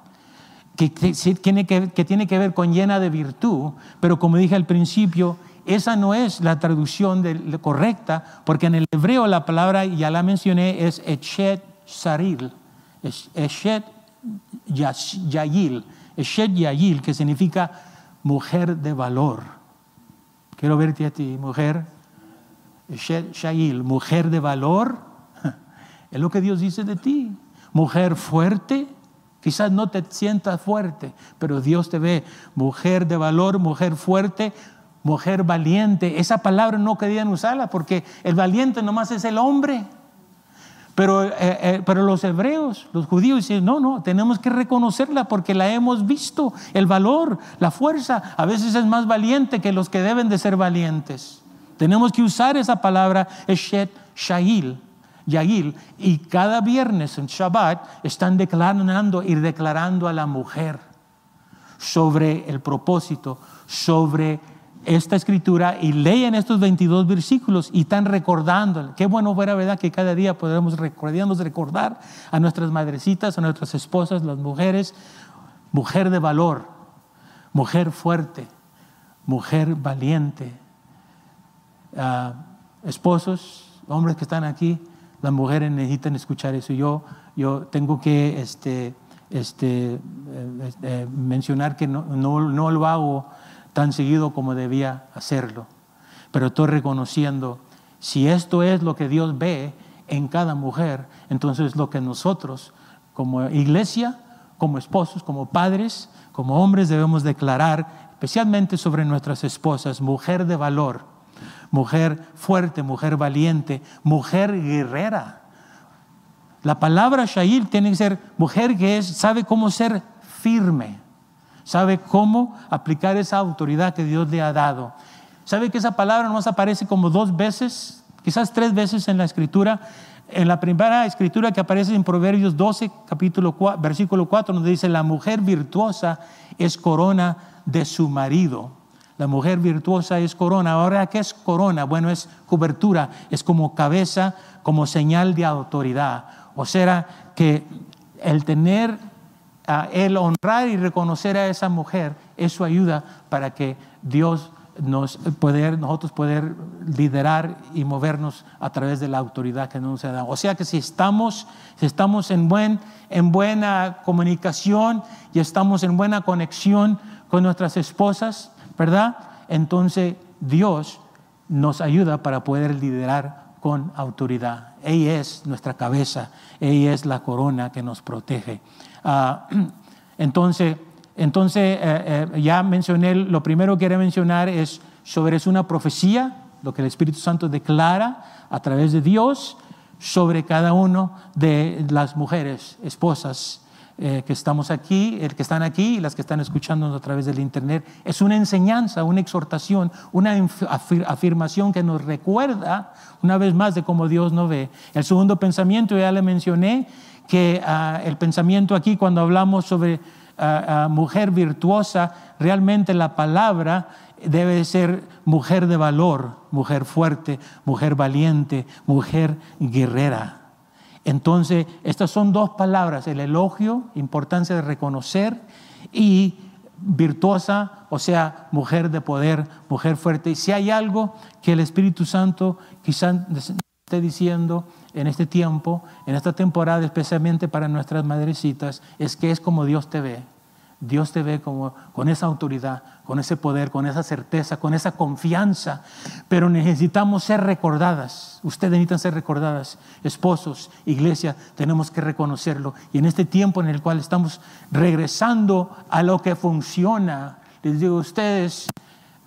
que, tiene que, ver con llena de virtud, pero como dije al principio, esa no es la traducción correcta, porque en el hebreo la palabra, ya la mencioné, es Eshet Saril, Eshet Yayil, Eshet Yayil, que significa mujer de valor. Quiero verte a ti, mujer Shail, mujer de valor, *laughs* es lo que Dios dice de ti. Mujer fuerte, quizás no te sientas fuerte, pero Dios te ve. Mujer de valor, mujer fuerte, mujer valiente. Esa palabra no querían usarla porque el valiente nomás es el hombre. Pero, eh, eh, pero los hebreos, los judíos dicen, no, no, tenemos que reconocerla porque la hemos visto, el valor, la fuerza. A veces es más valiente que los que deben de ser valientes. Tenemos que usar esa palabra Eshet Shahil, Yahil, y cada viernes en Shabbat están declarando y declarando a la mujer sobre el propósito, sobre esta escritura y leen estos 22 versículos y están recordando. Qué bueno fuera, ¿verdad? Que cada día podemos recordar a nuestras madrecitas, a nuestras esposas, las mujeres, mujer de valor, mujer fuerte, mujer valiente, esposos, hombres que están aquí, las mujeres necesitan escuchar eso. Yo, yo tengo que este, este, eh, eh, mencionar que no, no, lo hago tan seguido como debía hacerlo, pero estoy reconociendo, si esto es lo que Dios ve en cada mujer, entonces lo que nosotros como iglesia, como esposos, como padres, como hombres debemos declarar, especialmente sobre nuestras esposas, mujer de valor mujer fuerte, mujer valiente, mujer guerrera. La palabra Shail tiene que ser mujer que es, sabe cómo ser firme, sabe cómo aplicar esa autoridad que Dios le ha dado. ¿Sabe que esa palabra nos aparece como dos veces, quizás tres veces en la escritura? En la primera escritura que aparece en Proverbios 12, capítulo 4, versículo 4, nos dice, la mujer virtuosa es corona de su marido. La mujer virtuosa es corona. Ahora, ¿qué es corona? Bueno, es cobertura, es como cabeza, como señal de autoridad. O sea, que el tener, el honrar y reconocer a esa mujer, eso ayuda para que Dios nos poder, nosotros poder liderar y movernos a través de la autoridad que nos dado. O sea que si estamos, si estamos en, buen, en buena comunicación y estamos en buena conexión con nuestras esposas, ¿verdad? Entonces Dios nos ayuda para poder liderar con autoridad. Ella es nuestra cabeza, ella es la corona que nos protege. Ah, *clears throat* entonces, entonces eh, eh, ya mencioné, lo primero que quiero mencionar es sobre es una profecía, lo que el Espíritu Santo declara a través de Dios sobre cada uno de las mujeres, esposas eh, que estamos aquí, el que están aquí y las que están escuchándonos a través del Internet. Es una enseñanza, una exhortación, una afirmación que nos recuerda una vez más de cómo Dios nos ve. El segundo pensamiento, ya le mencioné, que ah, el pensamiento aquí cuando hablamos sobre ah, ah, mujer virtuosa, realmente la palabra debe ser mujer de valor, mujer fuerte, mujer valiente, mujer guerrera. Entonces, estas son dos palabras, el elogio, importancia de reconocer, y virtuosa, o sea, mujer de poder, mujer fuerte. Y si hay algo que el Espíritu Santo quizás esté diciendo en este tiempo, en esta temporada, especialmente para nuestras madrecitas, es que es como Dios te ve. Dios te ve como, con esa autoridad, con ese poder, con esa certeza, con esa confianza, pero necesitamos ser recordadas. Ustedes necesitan ser recordadas. Esposos, iglesia, tenemos que reconocerlo. Y en este tiempo en el cual estamos regresando a lo que funciona, les digo a ustedes,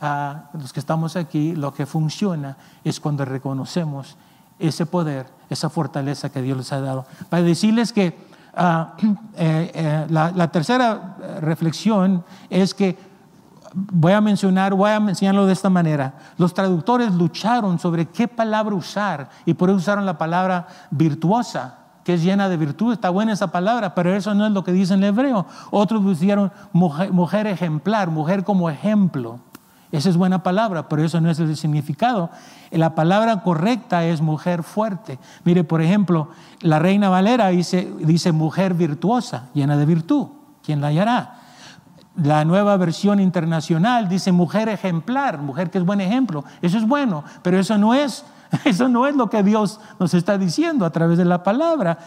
a los que estamos aquí, lo que funciona es cuando reconocemos ese poder, esa fortaleza que Dios les ha dado. Para decirles que Ah, *clears throat* eh, eh, la, tercera reflexión es que voy a mencionar, voy a mencionarlo de esta manera. Los traductores lucharon sobre qué palabra usar y por eso usaron la palabra virtuosa, que es llena de virtud. Está buena esa palabra, pero eso no es lo que dice en hebreo. Otros pusieron mujer ejemplar, mujer como ejemplo. Esa es buena palabra, pero eso no es el significado. La palabra correcta es mujer fuerte. Mire, por ejemplo, la Reina Valera dice, mujer virtuosa, llena de virtud. ¿Quién la hallará? La nueva versión internacional dice mujer ejemplar, mujer que es buen ejemplo. Eso es bueno, pero eso no es, *laughs* eso no es lo que Dios nos está diciendo a través de la palabra.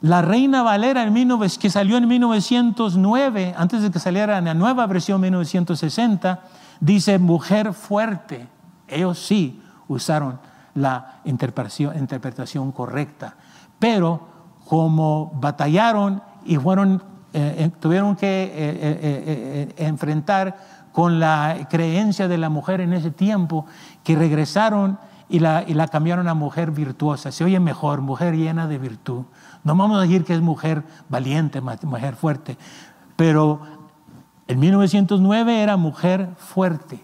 La Reina Valera, en que salió en 1909, antes de que saliera la nueva versión 1960, Dice mujer fuerte. Ellos sí usaron la interpretación, correcta. Pero como batallaron y fueron, eh, eh, tuvieron que eh, enfrentar con la creencia de la mujer en ese tiempo, que regresaron y la, y la cambiaron a mujer virtuosa. Se oye mejor, mujer llena de virtud. No vamos a decir que es mujer valiente, mujer fuerte, pero en 1909 era mujer fuerte.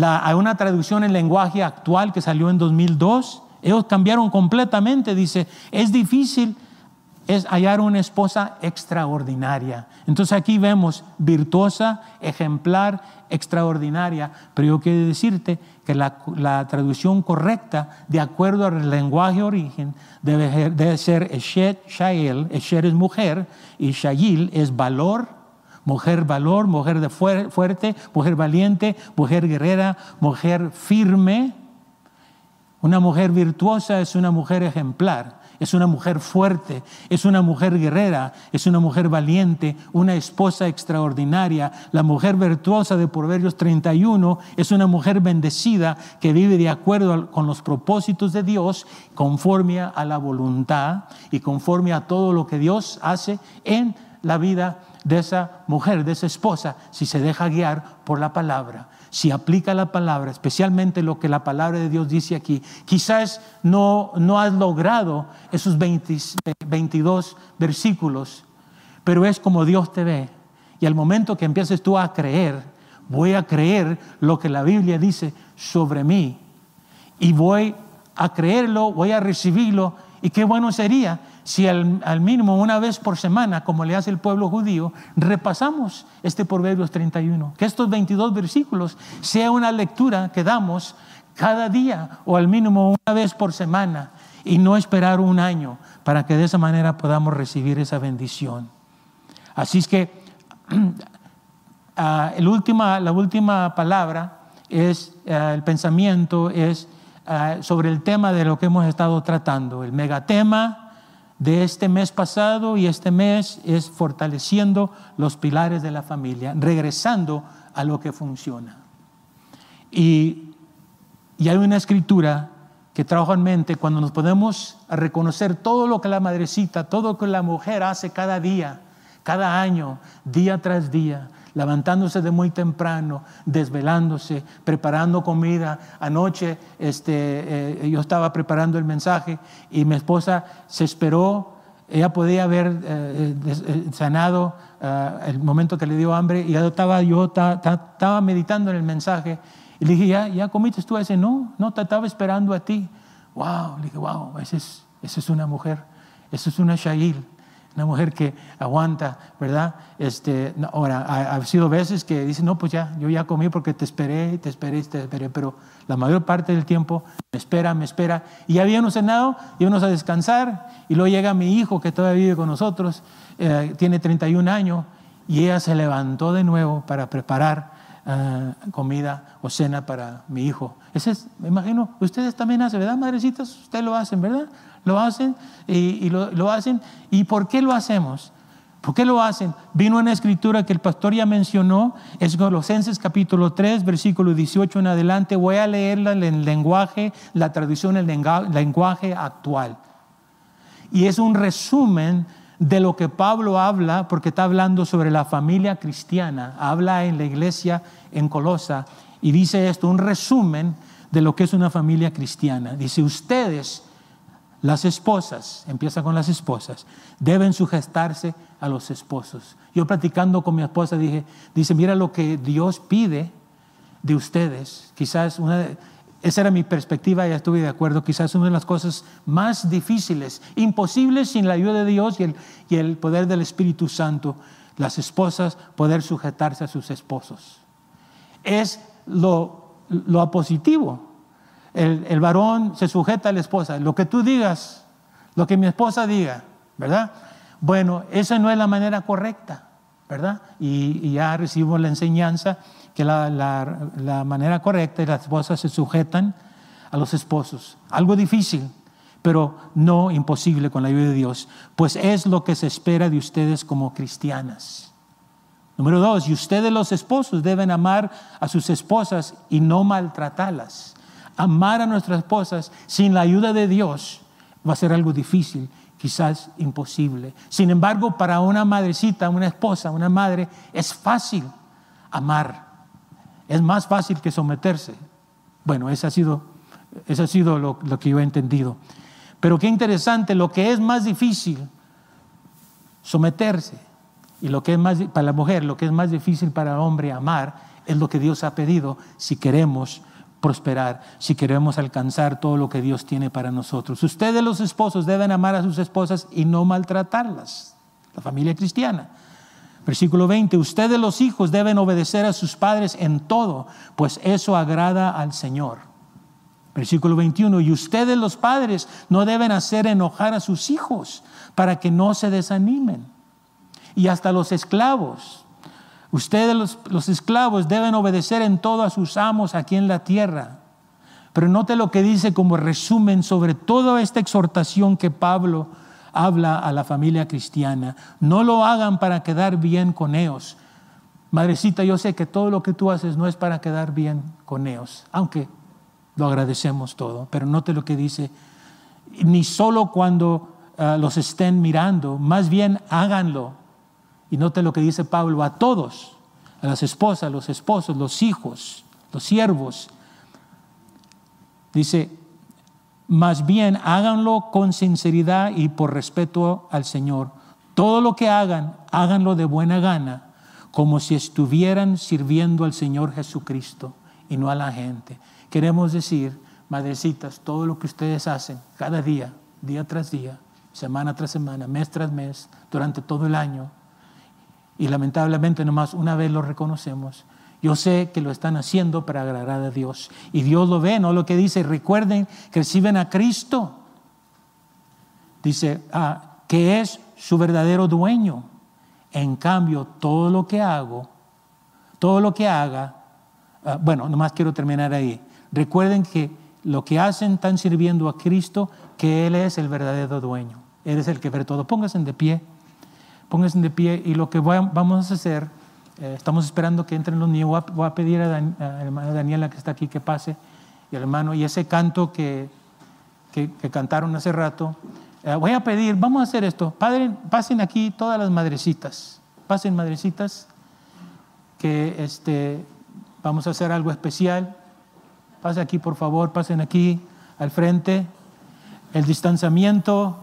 hay una traducción en lenguaje actual que salió en 2002. Ellos cambiaron completamente. Dice, es difícil es hallar una esposa extraordinaria. Entonces aquí vemos virtuosa, ejemplar, extraordinaria. Pero yo quiero decirte que la, traducción correcta, de acuerdo al lenguaje origen, debe, ser Eshet Shael. Eshet es mujer y Shail es valor Mujer valor, mujer de fuerte, mujer valiente, mujer guerrera, mujer firme. Una mujer virtuosa es una mujer ejemplar, es una mujer fuerte, es una mujer guerrera, es una mujer valiente, una esposa extraordinaria. La mujer virtuosa de Proverbios 31 es una mujer bendecida que vive de acuerdo con los propósitos de Dios, conforme a la voluntad y conforme a todo lo que Dios hace en la vida de esa mujer, de esa esposa, si se deja guiar por la palabra, si aplica la palabra, especialmente lo que la palabra de Dios dice aquí. Quizás no, no has logrado esos 22 versículos, pero es como Dios te ve. Y al momento que empieces tú a creer, voy a creer lo que la Biblia dice sobre mí. Y voy a creerlo, voy a recibirlo. Y qué bueno sería si al, mínimo una vez por semana, como le hace el pueblo judío, repasamos este Proverbios 31, que estos 22 versículos sea una lectura que damos cada día o al mínimo una vez por semana y no esperar un año para que de esa manera podamos recibir esa bendición. Así es que *clears throat* ah, la última palabra es, ah, el pensamiento es ah, sobre el tema de lo que hemos estado tratando, el megatema de este mes pasado y este mes es fortaleciendo los pilares de la familia, regresando a lo que funciona. Y, hay una escritura que trabajo en mente cuando nos podemos reconocer todo lo que la madrecita, todo lo que la mujer hace cada día, cada año, día tras día, levantándose de muy temprano, desvelándose, preparando comida. Anoche este, eh, yo estaba preparando el mensaje y mi esposa se esperó, ella podía haber eh, eh, sanado el momento que le dio hambre y yo estaba, yo estaba meditando en el mensaje y le dije, ¿ya, ya comiste tú ese? No, no, te estaba esperando a ti. Wow, le dije, wow, esa es, esa es una mujer, esa es una Shail, una mujer que aguanta, ¿verdad? Este, ahora, ha, ha, sido veces que dice, no, pues ya, yo ya comí porque te esperé, te esperé, te esperé, pero la mayor parte del tiempo me espera, me espera. Y ya habíamos cenado, íbamos a descansar, y luego llega mi hijo que todavía vive con nosotros, eh, tiene 31 años, y ella se levantó de nuevo para preparar Uh, comida o cena para mi hijo. Ese es, me imagino, ustedes también hacen, ¿verdad, madrecitas? Ustedes lo hacen, ¿verdad? Lo hacen y, lo, hacen. ¿Y por qué lo hacemos? ¿Por qué lo hacen? Vino una escritura que el pastor ya mencionó, es Colosenses capítulo 3, versículo 18 en adelante. Voy a leerla en el lenguaje, la traducción el lenguaje actual. Y es un resumen de lo que Pablo habla, porque está hablando sobre la familia cristiana, habla en la iglesia en Colosa y dice esto, un resumen de lo que es una familia cristiana. Dice, ustedes, las esposas, empieza con las esposas, deben sujetarse a los esposos. Yo platicando con mi esposa dije, dice, mira lo que Dios pide de ustedes. Quizás una de, esa era mi perspectiva, ya estuve de acuerdo. Quizás una de las cosas más difíciles, imposibles sin la ayuda de Dios y el, y el poder del Espíritu Santo, las esposas poder sujetarse a sus esposos. Es lo, lo positivo. El, el, varón se sujeta a la esposa. Lo que tú digas, lo que mi esposa diga, ¿verdad? Bueno, esa no es la manera correcta, ¿verdad? Y, ya recibimos la enseñanza que la, la, la manera correcta y las esposas se sujetan a los esposos. Algo difícil, pero no imposible con la ayuda de Dios, pues es lo que se espera de ustedes como cristianas. Número dos, y ustedes los esposos deben amar a sus esposas y no maltratarlas. Amar a nuestras esposas sin la ayuda de Dios va a ser algo difícil, quizás imposible. Sin embargo, para una madrecita, una esposa, una madre, es fácil amar es más fácil que someterse. Bueno, eso ha sido, ha sido lo que yo he entendido. Pero qué interesante, lo que es más difícil, someterse, y lo que es más, para la mujer, lo que es más difícil para el hombre, amar, es lo que Dios ha pedido si queremos prosperar, si queremos alcanzar todo lo que Dios tiene para nosotros. Ustedes los esposos deben amar a sus esposas y no maltratarlas, la familia cristiana. Versículo 20, ustedes los hijos deben obedecer a sus padres en todo, pues eso agrada al Señor. Versículo 21, y ustedes los padres no deben hacer enojar a sus hijos para que no se desanimen. Y hasta los esclavos, ustedes los, los esclavos deben obedecer en todo a sus amos aquí en la tierra. Pero note lo que dice como resumen sobre toda esta exhortación que Pablo habla a la familia cristiana. No lo hagan para quedar bien con ellos. Madrecita, yo sé que todo lo que tú haces no es para quedar bien con ellos, aunque lo agradecemos todo, pero note lo que dice, ni solo cuando uh, los estén mirando, más bien háganlo. Y note lo que dice Pablo a todos, a las esposas, los esposos, los hijos, los siervos. Dice, más bien háganlo con sinceridad y por respeto al Señor. Todo lo que hagan, háganlo de buena gana, como si estuvieran sirviendo al Señor Jesucristo y no a la gente. Queremos decir, madrecitas, todo lo que ustedes hacen cada día, día tras día, semana tras semana, mes tras mes, durante todo el año, y lamentablemente nomás una vez lo reconocemos, yo sé que lo están haciendo para agradar a Dios. Y Dios lo ve, ¿no? Lo que dice, recuerden que reciben a Cristo. Dice, ah, que es su verdadero dueño. En cambio, todo lo que hago, todo lo que haga, ah, bueno, nomás quiero terminar ahí. Recuerden que lo que hacen están sirviendo a Cristo, que Él es el verdadero dueño. Él es el que ve todo. Pónganse de pie, pónganse de pie y lo que vamos a hacer eh, estamos esperando que entren los niños. Voy a, pedir a, Dan, a, hermana Daniela que está aquí que pase, y el hermano, y ese canto que, que, cantaron hace rato. Eh, voy a pedir, vamos a hacer esto. Padre, pasen aquí todas las madrecitas. Pasen madrecitas, que este, vamos a hacer algo especial. Pasen aquí, por favor, pasen aquí al frente. El distanciamiento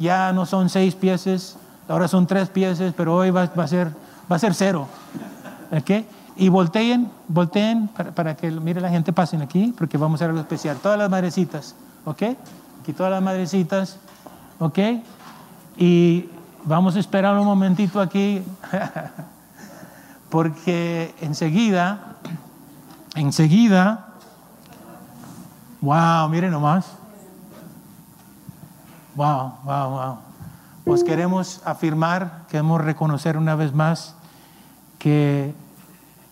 ya no son seis piezas, ahora son tres piezas, pero hoy va, a, ser, va a ser cero. ¿Okay? Y volteen, volteen para, para, que mire la gente, pasen aquí, porque vamos a hacer algo especial. Todas las madrecitas, ¿ok? Aquí todas las madrecitas, ¿ok? Y vamos a esperar un momentito aquí, *laughs* porque enseguida, enseguida, wow, miren nomás. Wow, wow, wow. Pues queremos afirmar, queremos reconocer una vez más que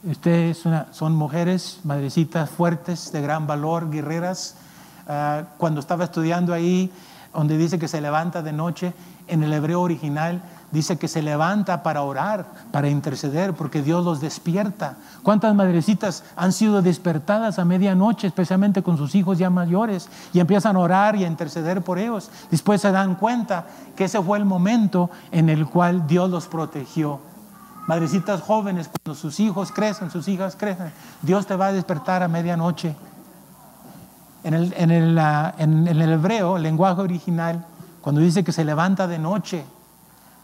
ustedes son mujeres, madrecitas fuertes, de gran valor, guerreras. Ah, cuando estaba estudiando ahí, donde dice que se levanta de noche, en el hebreo original dice que se levanta para orar, para interceder, porque Dios los despierta. ¿Cuántas madrecitas han sido despertadas a medianoche, especialmente con sus hijos ya mayores, y empiezan a orar y a interceder por ellos? Después se dan cuenta que ese fue el momento en el cual Dios los protegió. Madrecitas jóvenes, cuando sus hijos crecen, sus hijas crecen, Dios te va a despertar a medianoche. En el, en el, en el hebreo, el lenguaje original, cuando dice que se levanta de noche,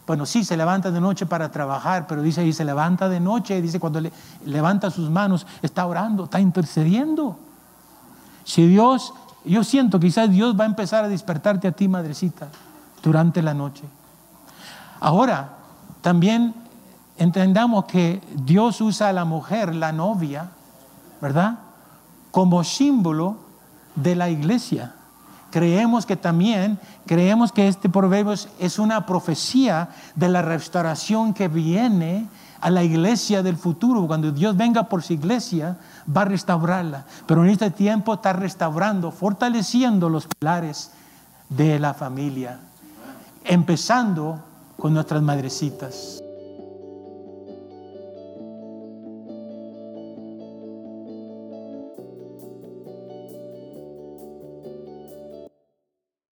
bueno, sí, se levanta de noche para trabajar, pero dice ahí, se levanta de noche, dice cuando le, levanta sus manos, está orando, está intercediendo. Si Dios, yo siento, quizás Dios va a empezar a despertarte a ti, madrecita, durante la noche. Ahora, también entendamos que Dios usa a la mujer, la novia, ¿verdad? Como símbolo de la iglesia creemos que también, creemos que este proverbio es una profecía de la restauración que viene a la iglesia del futuro. Cuando Dios venga por su iglesia, va a restaurarla. Pero en este tiempo está restaurando, fortaleciendo los pilares de la familia, empezando con nuestras madrecitas.